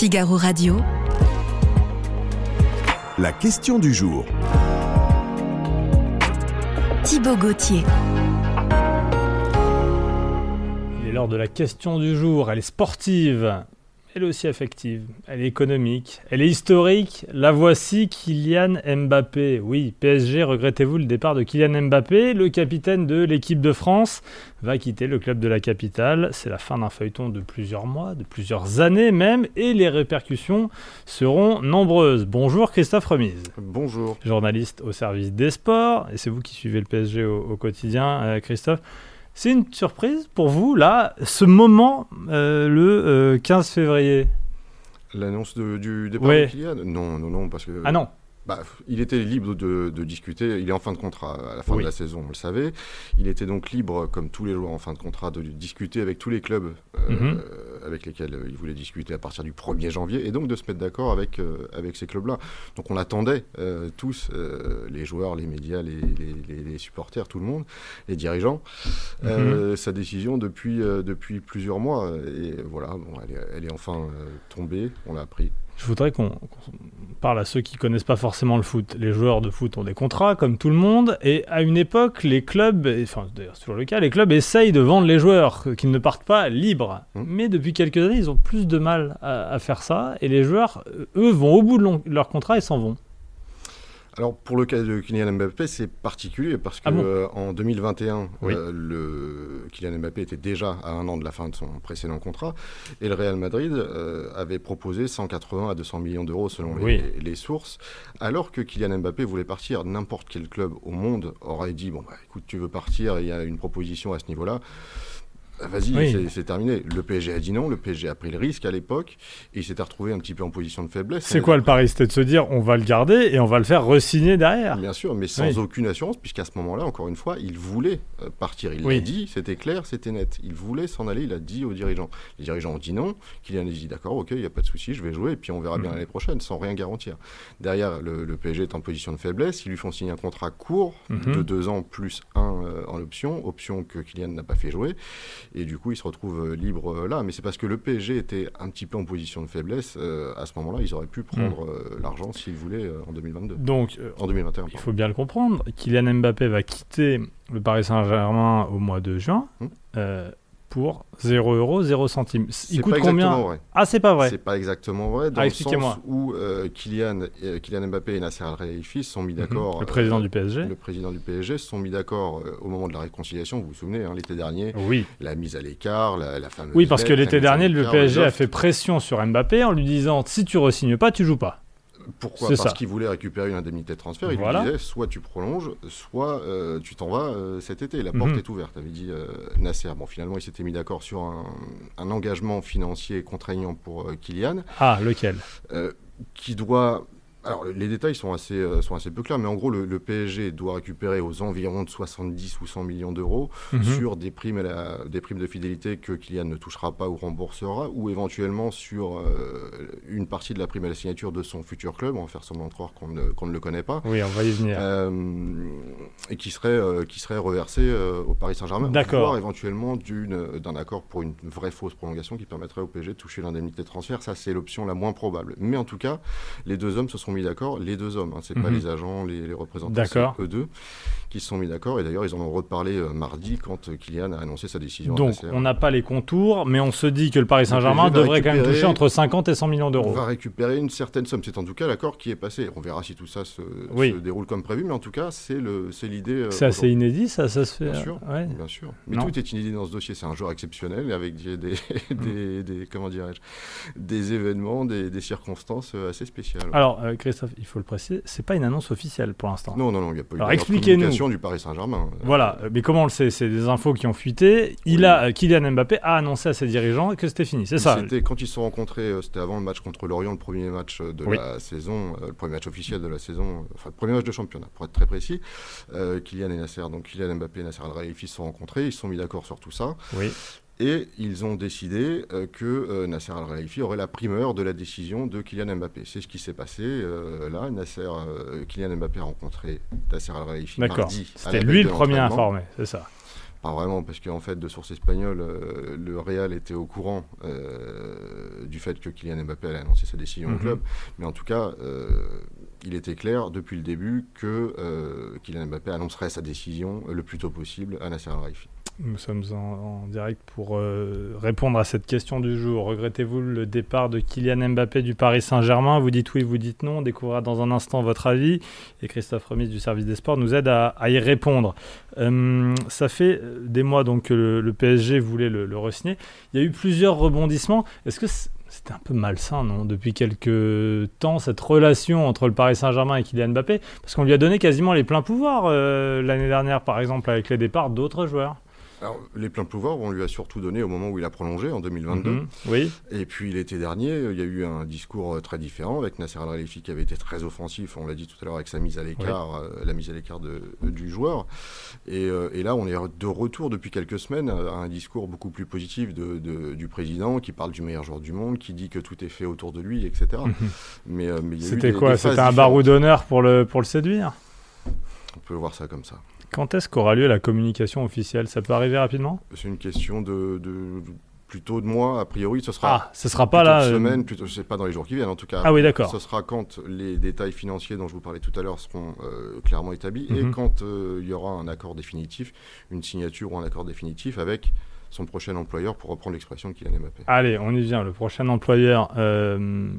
Figaro Radio. La question du jour. Thibaut Gauthier. Il est l'heure de la question du jour. Elle est sportive. Elle est aussi affective, elle est économique, elle est historique. La voici, Kylian Mbappé. Oui, PSG, regrettez-vous le départ de Kylian Mbappé? Le capitaine de l'équipe de France va quitter le club de la capitale. C'est la fin d'un feuilleton de plusieurs mois, de plusieurs années même, et les répercussions seront nombreuses. Bonjour Christophe Remise. Bonjour. Journaliste au service des sports, et c'est vous qui suivez le PSG au, quotidien, euh, Christophe. C'est une surprise pour vous, là, ce moment, euh, le 15 euh, février? L'annonce du départ de Kylian? Non, non, non, parce que... Ah non bah, il était libre de, discuter. Il est en fin de contrat à la fin de la saison, on le savait. Il était donc libre, comme tous les joueurs en fin de contrat, de discuter avec tous les clubs euh, mhm. avec lesquels il voulait discuter à partir du 1er janvier et donc de se mettre d'accord avec, euh, avec ces clubs-là. Donc on attendait euh, tous, les joueurs, les médias, les, les, supporters, tout le monde, les dirigeants, mhm. sa décision depuis, depuis plusieurs mois. Et voilà, bon, elle, est, elle est enfin tombée, on l'a appris. Je voudrais qu'on parle à ceux qui connaissent pas forcément le foot. Les joueurs de foot ont des contrats, comme tout le monde, et à une époque, les clubs, enfin d'ailleurs c'est toujours le cas, les clubs essayent de vendre les joueurs, qu'ils ne partent pas libres. Mmh. Mais depuis quelques années, ils ont plus de mal à, à, faire ça, et les joueurs, eux, vont au bout de leur contrat et s'en vont. Alors pour le cas de Kylian Mbappé, c'est particulier parce que ah euh, en 2021, euh, le Kylian Mbappé était déjà à un an de la fin de son précédent contrat et le Real Madrid euh, avait proposé 180 à 200 millions d'euros selon les, sources, alors que Kylian Mbappé voulait partir. N'importe quel club au monde aurait dit bon bah, écoute tu veux partir, il y a une proposition à ce niveau-là. Ah, vas-y, c'est terminé. Le PSG a dit non, le PSG a pris le risque à l'époque et il s'était retrouvé un petit peu en position de faiblesse. C'est quoi le pari C'était de se dire on va le garder et on va le faire re-signer derrière? Bien sûr, mais sans aucune assurance, puisqu'à ce moment-là, encore une fois, il voulait euh, partir. Il l'a dit, c'était clair, c'était net. Il voulait s'en aller, il a dit aux dirigeants. Les dirigeants ont dit non, Kylian a dit d'accord, ok, il n'y a pas de souci, je vais jouer et puis on verra bien mm. l'année prochaine, sans rien garantir. Derrière, le, PSG est en position de faiblesse, ils lui font signer un contrat court mm-hmm. de deux ans plus un euh, en option, option que Kylian n'a pas fait jouer. Et du coup, il se retrouve euh, libre euh, là. Mais c'est parce que le PSG était un petit peu en position de faiblesse. Euh, à ce moment-là, ils auraient pu prendre hmm. l'argent s'ils voulaient en 2022. Donc, en 2021. Il faut bien le comprendre. Kylian Mbappé va quitter le Paris Saint-Germain au mois de juin. Hmm pour 0 euros, 0 centimes. Il coûte combien vrai. Ah, c'est pas vrai. C'est pas exactement vrai. Dans ah, le sens où euh, Kylian, euh, Kylian Mbappé et Nasser Al-Khelaifi se sont mis mhm. d'accord. Le président du PSG. Le président du PSG se sont mis d'accord euh, au moment de la réconciliation. Vous vous souvenez, hein, l'été dernier. Oui. La mise à l'écart, la, la, fameuse. Oui, parce que l'été dernier, le PSG a fait pression sur Mbappé en lui disant si tu re-signes pas, tu joues pas. Pourquoi Parce qu'il voulait récupérer une indemnité de transfert. Il lui disait soit tu prolonges, soit euh, tu t'en vas euh, cet été. La porte mhm. est ouverte, avait dit euh, Nasser. Bon, finalement, il s'était mis d'accord sur un, un, engagement financier contraignant pour Kylian. Ah, lequel? Qui doit alors, les détails sont assez, sont assez peu clairs, mais en gros, le, PSG doit récupérer aux environs de 70 ou 100 millions d'euros mhm. sur des primes, des primes de fidélité que Kylian ne touchera pas ou remboursera, ou éventuellement sur une partie de la prime à la signature de son futur club. On va faire semblant de croire qu'on ne, ne, le connaît pas. Oui, on va y venir. Euh, et qui serait, qui serait reversé au Paris Saint-Germain, voire éventuellement d'un accord pour une vraie fausse prolongation qui permettrait au PSG de toucher l'indemnité de transfert. Ça, c'est l'option la moins probable. Mais en tout cas, les deux hommes se sont mis d'accord, les deux hommes, hein, c'est pas mhm. les agents, les, représentants, c'est eux deux qui se sont mis d'accord. Et d'ailleurs, ils en ont reparlé euh, mardi quand euh, Kylian a annoncé sa décision. Donc, on n'a pas les contours, mais on se dit que le Paris Saint-Germain devrait quand même toucher entre 50 et 100 millions d'euros. On va récupérer une certaine somme. C'est en tout cas l'accord qui est passé. On verra si tout ça se, déroule comme prévu, mais en tout cas, c'est l'idée. Euh, c'est assez inédit, ça, ça se fait. Bien sûr, bien sûr. Mais tout est inédit dans ce dossier. C'est un joueur exceptionnel avec des, des, des, comment dirais-je, des événements, des, circonstances assez spéciales. Alors, Christophe, il faut le préciser, c'est pas une annonce officielle pour l'instant. Non, non, non, il n'y a pas eu expliquez-nous du Paris Saint-Germain. Voilà, mais comment on le sait? C'est des infos qui ont fuité. Il a, Kylian Mbappé a annoncé à ses dirigeants que c'était fini, c'est ça C'était quand ils se sont rencontrés, euh, c'était avant le match contre l'Orient, le premier match de la saison, euh, le premier match officiel de la saison, enfin le premier match de championnat, pour être très précis. Euh, Kylian et Nasser, donc Kylian Mbappé et Nasser Al-Khelaifi se sont rencontrés, ils se sont mis d'accord sur tout ça. Oui. Et ils ont décidé euh, que euh, Nasser Al-Khelaifi aurait la primeur de la décision de Kylian Mbappé. C'est ce qui s'est passé euh, là. Nasser, Kylian Mbappé a rencontré Nasser Al-Khelaifi D'accord. C'était lui le premier informé, c'est ça Pas vraiment, parce qu'en fait, de source espagnole, le Real était au courant du fait que Kylian Mbappé allait annoncer sa décision au Mhm. club. Mais en tout cas, il était clair depuis le début que Kylian Mbappé annoncerait sa décision le plus tôt possible à Nasser Al-Khelaifi. Nous sommes en, direct pour euh, répondre à cette question du jour. Regrettez-vous le départ de Kylian Mbappé du Paris Saint-Germain? Vous dites oui, vous dites non. On découvrira dans un instant votre avis. Et Christophe Remis du service des sports nous aide à, y répondre. Euh, ça fait des mois donc que le, PSG voulait le, re-signer. Il y a eu plusieurs rebondissements. Est-ce que c'était un peu malsain, non Depuis quelques temps, cette relation entre le Paris Saint-Germain et Kylian Mbappé? Parce qu'on lui a donné quasiment les pleins pouvoirs euh, l'année dernière, par exemple, avec les départs d'autres joueurs. Alors, les pleins pouvoirs, on lui a surtout donné au moment où il a prolongé, en 2022. Mhm, oui. Et puis l'été dernier, il y a eu un discours très différent avec Nasser Al-Khelaifi qui avait été très offensif, on l'a dit tout à l'heure, avec sa mise à l'écart, oui. euh, la mise à l'écart du joueur. Et, euh, et, là, on est de retour depuis quelques semaines à un discours beaucoup plus positif de, de, du président qui parle du meilleur joueur du monde, qui dit que tout est fait autour de lui, etc. Mhm. mais, euh, mais C'était quoi? C'était un barreau d'honneur pour le, pour le séduire? Voir ça comme ça. Quand est-ce qu'aura lieu la communication officielle? Ça peut arriver rapidement? C'est une question de, de, plutôt de mois. A priori, ce sera. Ah, ce sera pas là. Une semaine, plutôt. Je sais pas dans les jours qui viennent, en tout cas. Ah oui, d'accord. Ce sera quand les détails financiers dont je vous parlais tout à l'heure seront euh, clairement établis Mhm. et quand euh, il y aura un accord définitif, une signature ou un accord définitif avec son prochain employeur, pour reprendre l'expression de Kylian Mbappé. Allez, on y vient. Le prochain employeur. Euh,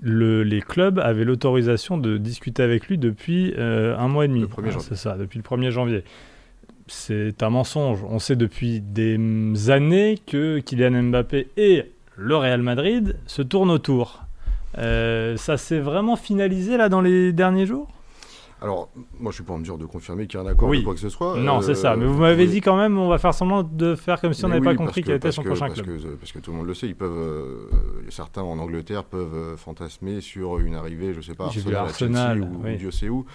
le, les clubs avaient l'autorisation de discuter avec lui depuis euh, un mois et demi. Le 1er janvier. C'est ça, depuis le 1er janvier. C'est un mensonge. On sait depuis des années que Kylian Mbappé et le Real Madrid se tournent autour. Euh, ça s'est vraiment finalisé là dans les derniers jours? Alors, moi, je suis pas en mesure de confirmer qu'il y a un accord oui. ou quoi que ce soit. Non, euh, c'est ça. Mais vous m'avez oui. dit quand même, on va faire semblant de faire comme si on n'avait oui, pas compris quel était son que, prochain parce club. Que, parce que tout le monde le sait, ils peuvent, euh, certains en Angleterre peuvent euh, fantasmer sur une arrivée, je sais pas, Arsenal, Arsenal ou Dieu sait où.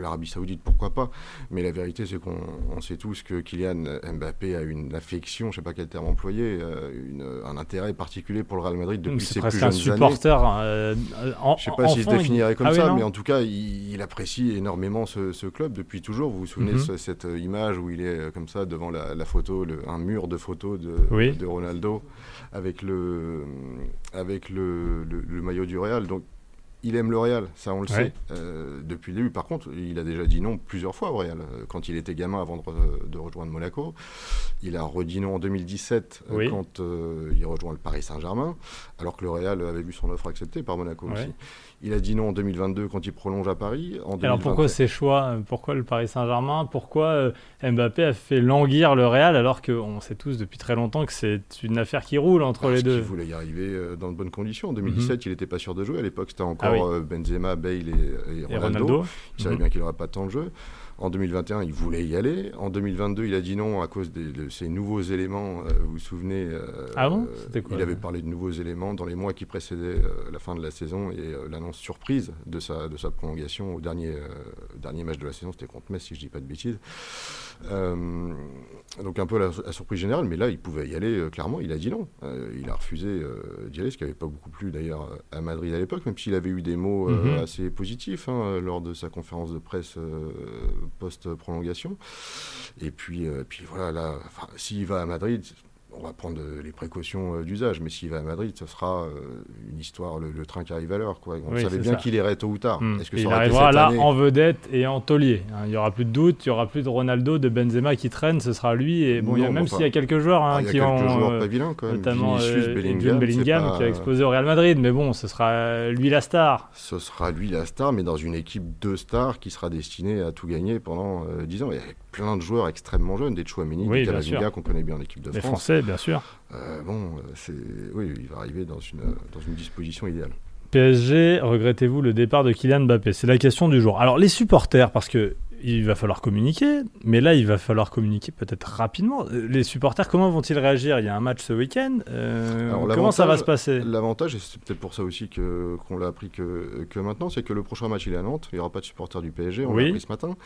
L'Arabie Saoudite, pourquoi pas Mais la vérité, c'est qu'on sait tous que Kylian Mbappé a une affection, je sais pas quel terme employer, euh, une, un intérêt particulier pour le Real Madrid depuis ses plus jeunes un supporter, années. Euh, en, je sais pas s'il si se définirait comme ah ça, oui, mais en tout cas, il, il apprécie énormément ce, ce, club depuis toujours. Vous vous souvenez Mhm. mm -hmm. de cette image où il est comme ça devant la, la photo, le, un mur de photos de, oui. de Ronaldo avec le, avec le, le, le maillot du Real. Donc il aime le Real, ça on le Ouais. sait euh, depuis le début. Par contre, il a déjà dit non plusieurs fois au Real. Euh, Quand il était gamin avant de, re- de rejoindre Monaco, il a redit non en 2017 euh, Oui. quand euh, il rejoint le Paris Saint-Germain, alors que le Real avait vu son offre acceptée par Monaco Ouais. aussi. Il a dit non en 2022 quand il prolonge à Paris. En Alors pourquoi 2021 ces choix Pourquoi le Paris Saint-Germain? Pourquoi Mbappé a fait languir le Real alors qu'on sait tous depuis très longtemps que c'est une affaire qui roule entre Parce les deux? qu'il voulait y arriver dans de bonnes conditions. En 2017, il n'était pas sûr de jouer. À l'époque, c'était encore Mhm. Ah oui. euh, Benzema, Bale et, et Et Ronaldo. Il savait Mhm. bien qu'il n'aurait pas temps de jeu. En 2021, il voulait y aller. En 2022, il a dit non à cause des- de ces nouveaux éléments. euh, vous vous souvenez euh, Ah bon? C'était quoi, Il avait parlé de nouveaux éléments dans les mois qui précédaient euh, la fin de la saison et l'annonce surprise de sa, de sa prolongation au dernier, dernier match de la saison. C'était contre Metz, si je dis pas de bêtises. Donc un peu la, la surprise générale, mais là, il pouvait y aller clairement. Il a dit non. Il a refusé d'y aller, ce qui n'avait pas beaucoup plu d'ailleurs à Madrid à l'époque, même s'il avait eu des mots euh, Mhm. assez positifs hein, lors de sa conférence de presse euh, post-prolongation. Et puis, euh, puis voilà, là, s'il va à Madrid, on va prendre euh, les précautions euh, d'usage, mais s'il va à Madrid, ce sera euh, une histoire, le, le train qui arrive à l'heure. quoi. On Oui, savait bien qu'il irait tôt ou tard. Hmm. Est-ce que il arrivera là année en vedette et en taulier. hein. Il n'y aura plus de doute, il n'y aura plus de Ronaldo, de Benzema qui traîne, ce sera lui. Et bon, il y a même s'il y a quelques joueurs hein, Ah, il y a qui quelques ont. joueurs euh, pas quand même. notamment Vinicius, euh, Bellingham, pas- qui a explosé au Real Madrid. Mais bon, ce sera lui la star. Ce sera lui la star, mais dans une équipe de stars qui sera destinée à tout gagner pendant euh, 10 ans. Il y a plein de joueurs extrêmement jeunes, des Chouameni, Oui, des Camavinga qu'on connaît bien en équipe de Les France. Français, bien sûr. Euh, bon, c'est oui, il va arriver dans une, dans une disposition idéale. PSG, regrettez-vous le départ de Kylian Mbappé? C'est la question du jour. Alors les supporters, parce que il va falloir communiquer, mais là il va falloir communiquer peut-être rapidement. Euh, Les supporters, comment vont-ils réagir? Il y a un match ce week-end. Euh, comment ça va se passer? L'avantage, et c'est peut-être pour ça aussi que, qu'on l'a appris que, que maintenant, c'est que le prochain match il est à Nantes. Il n'y aura pas de supporters du PSG, on Oui. l'a appris ce matin.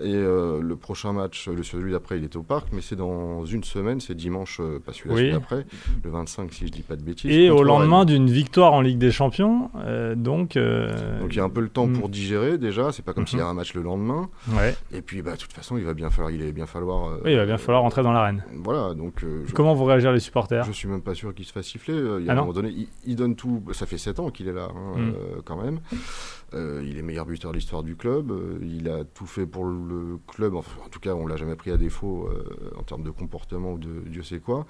Et euh, le prochain match, le celui d'après, il est au parc, mais c'est dans une semaine, c'est dimanche, pas celui-là, Oui. celui d'après, le 25 si je dis pas de bêtises. Et au lendemain d'une victoire en Ligue des Champions, euh, donc. Donc il y a un peu le temps Mm. pour digérer déjà, c'est pas comme Mhm. s'il y a un match le lendemain. Ouais. Et puis, bah, de toute façon, il va bien falloir, il est bien falloir. euh, Oui, il va bien falloir rentrer dans l'arène. Voilà, donc. euh, je- Comment vont réagir les supporters? Je suis même pas sûr qu'il se fasse siffler. Euh, Il y a Ah un moment donné, il, il donne tout. Ça fait 7 ans qu'il est là, hein, Mm. euh, quand même. Il est meilleur buteur de l'histoire du club. Il a tout fait pour le club. Enfin, en tout cas, on l'a jamais pris à défaut en termes de comportement ou de Dieu sait quoi.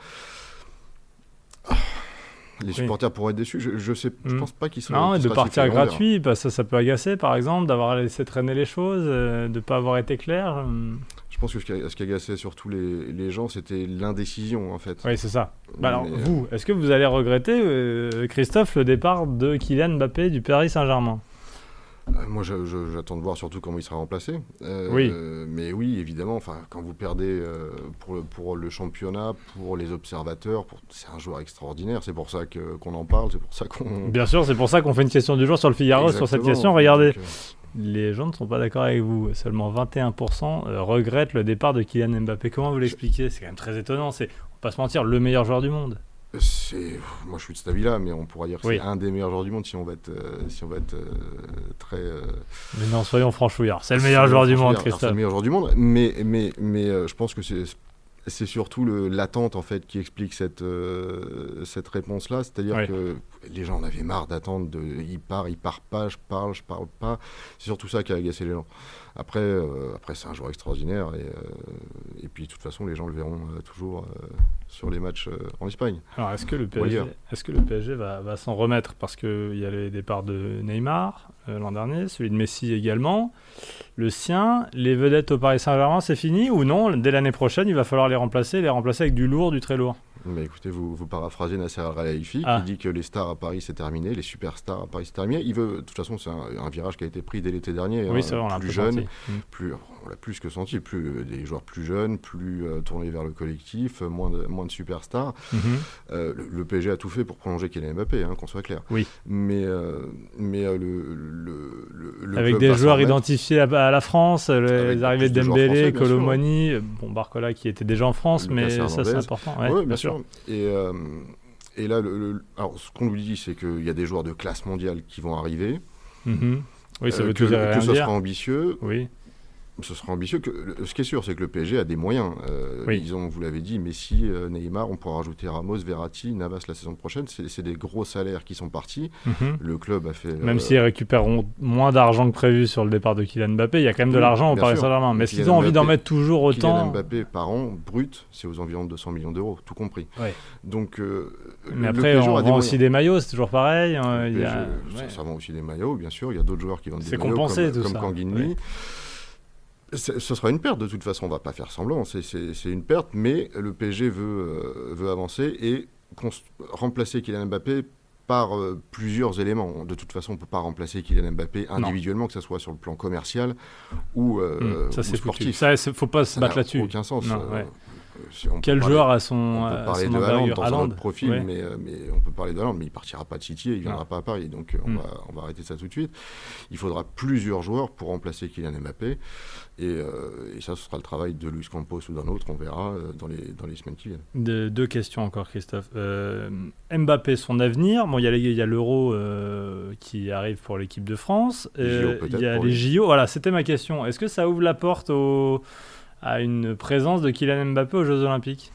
Les supporters pourraient être déçus. Je, je sais, je Mm. pense pas qu'ils soient. Non, et de partir gratuit, bah, ça, ça peut agacer, par exemple, d'avoir laissé traîner les choses, euh, de ne pas avoir été clair. hum. Je pense que ce qui, ce qui agaçait surtout les, les gens, c'était l'indécision, en fait. Oui, c'est ça. Bah alors, euh, vous, est-ce que vous allez regretter, euh, Christophe, le départ de Kylian Mbappé du Paris Saint-Germain? Euh, Moi, je- je- j'attends de voir surtout comment il sera remplacé. Euh, Oui. euh, mais oui, évidemment, quand vous perdez euh, pour, le, pour le championnat, pour les observateurs, pour- c'est un joueur extraordinaire. C'est pour ça que- qu'on en parle, c'est pour ça qu'on. Bien sûr, c'est pour ça qu'on fait une question du jour sur le Figaro sur cette question. Regardez, Donc, euh, les gens ne sont pas d'accord avec vous. Seulement 21% euh, regrettent le départ de Kylian Mbappé. Comment vous l'expliquez? C'est quand même très étonnant. C'est, on va pas se mentir, le meilleur joueur du monde. C'est, moi, je suis de cet avis-là, mais on pourra dire que Oui. c'est un des meilleurs joueurs du monde si on va être, euh, si on va être euh, très. euh, Mais non, soyons franchouillards. C'est le meilleur joueur du monde, C'est le Christophe. meilleur joueur du monde, mais, mais, mais je pense que c'est. C'est surtout le- l'attente en fait qui explique cette, cette réponse-là, c'est-à-dire que les gens en avaient marre d'attendre, de, il part, il part pas, je parle, je parle pas. C'est surtout ça qui a agacé les gens. Après, euh, après c'est un joueur extraordinaire et, euh, et puis de toute façon les gens le verront euh, toujours sur les matchs en Espagne. Alors, est-ce que le PSG, ailleurs. est-ce que le PSG va, va s'en remettre? Parce qu'il y a les départs de Neymar l'an dernier, celui de Messi également, le sien, les vedettes au Paris Saint-Germain, c'est fini ou non? Dès l'année prochaine, il va falloir les remplacer, les remplacer avec du lourd, du très lourd. Mais écoutez, vous, vous paraphrasez Nasser Al-Khelaifi Ah. qui dit que les stars à Paris c'est terminé, les superstars à Paris c'est terminé. Il veut, de toute façon, c'est un, un virage qui a été pris dès l'été dernier. oui, hein, c'est vrai, on plus jeune, senti. Mm. plus, on l'a plus que senti, plus euh, des joueurs plus jeunes, plus euh, tournés vers le collectif, euh, moins de, moins de superstars. Mhm. Euh, le, le PSG a tout fait pour prolonger Kylian Mbappé, hein, qu'on soit clair. Oui. Mais, euh, mais le, le, le- le Avec des joueurs identifiés à, à la France, les arrivées de Dembélé. Colomani, bon, Barcola qui était déjà en France, mais ça c'est important. Ouais, Ouais, bien, sûr. Et, et là, alors, ce qu'on nous dit, c'est qu'il y a des joueurs de classe mondiale qui vont arriver. Mhm. Oui, ça Euh, veut que, et que rien ce dire. sera ambitieux. Oui, Ce sera ambitieux. Que, ce qui est sûr, c'est que le PSG a des moyens. Euh, Oui. Ils ont, vous l'avez dit, Messi, euh, Neymar, on pourra rajouter Ramos, Verratti, Navas la saison prochaine. C'est c'est des gros salaires qui sont partis. Mhm. Le club a fait. Même euh, s'ils récupéreront moins d'argent que prévu sur le départ de Kylian Mbappé, il y a quand même de Oui, l'argent au Paris. Saint-Germain. Mais Kylian ont envie d'en mettre toujours Kylian autant Mbappé par an, brut, c'est aux environs de 200 millions d'euros, tout compris. Ouais. Donc, euh, Mais le après, PSG on vend des aussi des maillots, c'est toujours pareil. hein, Le il y a- PSG, ça- ouais. ça, vend aussi des maillots, bien sûr. Il y a d'autres joueurs qui vendent C'est des maillots compensé, comme, tout comme ça. Kanginli. Ouais. Ce sera une perte de toute façon, on va pas faire semblant, c'est- une perte, mais le PSG veut, euh, veut avancer et remplacer Kylian Mbappé par euh, plusieurs éléments. De toute façon, on ne peut pas remplacer Kylian Mbappé individuellement, que ce soit sur le plan commercial ou, euh, Hum, ça ou c'est foutu. sportif. Ça, faut pas se Ça battre n'a là-dessus. aucun sens. Non, euh, ouais. Si on peut Quel parler- joueur a son, on peut parler son de Haaland dans profil, ouais. mais, euh, mais on peut parler mais il partira pas de City, il viendra Non. pas à Paris, donc euh, on, Mm. va, on va arrêter ça tout de suite. Il faudra plusieurs joueurs pour remplacer Kylian Mbappé, et, euh, et ça, ce sera le travail de Luis Campos ou d'un autre, on verra dans, les, dans les semaines qui viennent. De- deux questions encore, Christophe. Euh, Mbappé, son avenir. Bon, il y a l'Euro euh, qui arrive pour l'équipe de France. Il y a les. JO. Voilà, c'était ma question. Est-ce que ça ouvre la porte au- à une présence de Kylian Mbappé aux Jeux Olympiques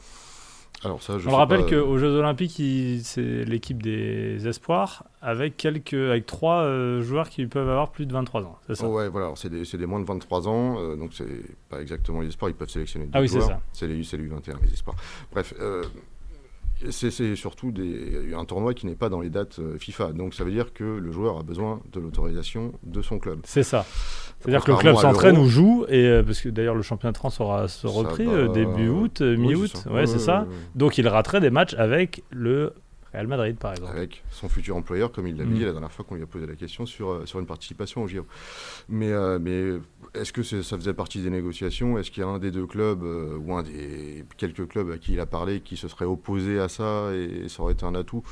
Alors ça, je On le rappelle pas, qu'aux Jeux Olympiques, c'est l'équipe des espoirs avec quelques, avec trois euh, joueurs qui peuvent avoir plus de 23 ans. C'est ça? Oh ouais, voilà, c'est des, des moins de 23 ans, euh, donc c'est pas exactement les espoirs, ils peuvent sélectionner Ah des oui, c'est ça. C'est les, les U21, les espoirs. Bref, euh, c'est surtout des, un tournoi qui n'est pas dans les dates euh, FIFA, donc ça veut dire que le joueur a besoin de l'autorisation de son club. C'est ça. C'est-à-dire que le club s'entraîne ou joue, et, euh, parce que d'ailleurs le championnat de France sera se repris va- euh, début août, Oui, mi-août, c'est ça. ouais, c'est ça. ouais, ouais. Donc il raterait des matchs avec le Real Madrid, par exemple. avec son futur employeur, comme il l'a Mm. dit la dernière fois qu'on lui a posé la question sur, euh, sur une participation au JO. Mais, euh, mais est-ce que ça faisait partie des négociations? Est-ce qu'il y a un des deux clubs, euh, ou un des quelques clubs à qui il a parlé, qui se serait opposé à ça et ça aurait été un atout?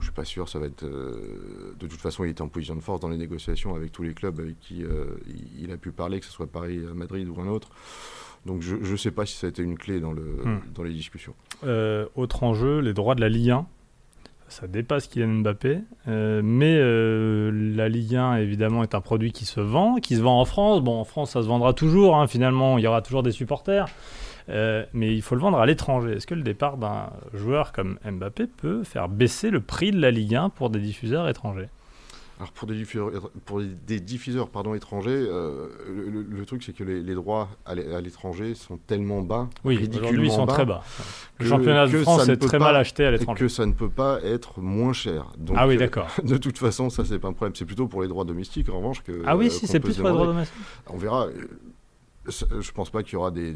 Je suis pas sûr, ça va être... euh, de toute façon, il était en position de force dans les négociations avec tous les clubs avec qui il, il a pu parler, que ce soit Paris, Madrid ou un autre. Donc je ne sais pas si ça a été une clé dans, le, Mm. dans les discussions. Autre enjeu, les droits de la Ligue 1. Ça dépasse Kylian Mbappé. Euh, mais euh, la Ligue 1, évidemment, est un produit qui se vend, qui se vend en France. Bon, en France, ça se vendra toujours, hein, finalement, il y aura toujours des supporters. Euh, mais il faut le vendre à l'étranger. Est-ce que le départ d'un joueur comme Mbappé peut faire baisser le prix de la Ligue 1 pour des diffuseurs étrangers? Alors pour des diffuseurs, pour des diffuseurs pardon, étrangers, euh, le, truc c'est que les, droits à l'étranger sont tellement bas, oui, aujourd'hui ils sont très bas. Le championnat de France est très mal acheté à l'étranger. Que ça ne peut pas être moins cher. Donc, ah oui, d'accord. de toute façon, ça c'est pas un problème. C'est plutôt pour les droits domestiques en revanche que. Ah oui, si c'est plus pour les droits domestiques. On verra je pense pas qu'il y aura des,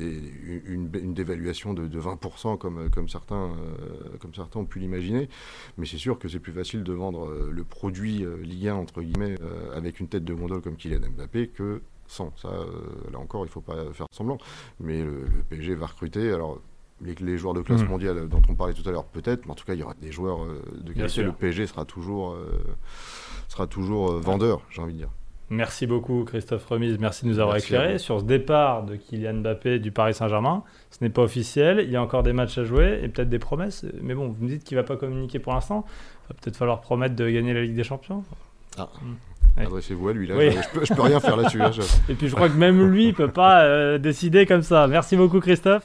une, dévaluation de, 20% comme, comme, certains, euh, comme certains ont pu l'imaginer. Mais c'est sûr que c'est plus facile de vendre euh, le produit euh, Ligue 1, entre guillemets, avec une tête de gondole comme Kylian Mbappé que sans. Ça, là encore, il faut pas faire semblant. Mais le, PSG va recruter. Alors, les, joueurs de classe mmh. mondiale dont on parlait tout à l'heure, peut-être, mais en tout cas, il y aura des joueurs de qualité. Le PSG sera toujours, sera toujours vendeur, j'ai envie de dire. Merci beaucoup Christophe Remise, merci de nous avoir éclairé sur ce départ de Kylian Mbappé du Paris Saint-Germain. Ce n'est pas officiel, il y a encore des matchs à jouer et peut-être des promesses. Mais bon, vous me dites qu'il ne va pas communiquer pour l'instant. Il va peut-être falloir promettre de gagner la Ligue des Champions. Ah. Hmm. Adressez-vous à lui, là. Je, peux, peux rien faire là-dessus. Et puis je crois que même lui ne peut pas euh, décider comme ça. Merci beaucoup Christophe.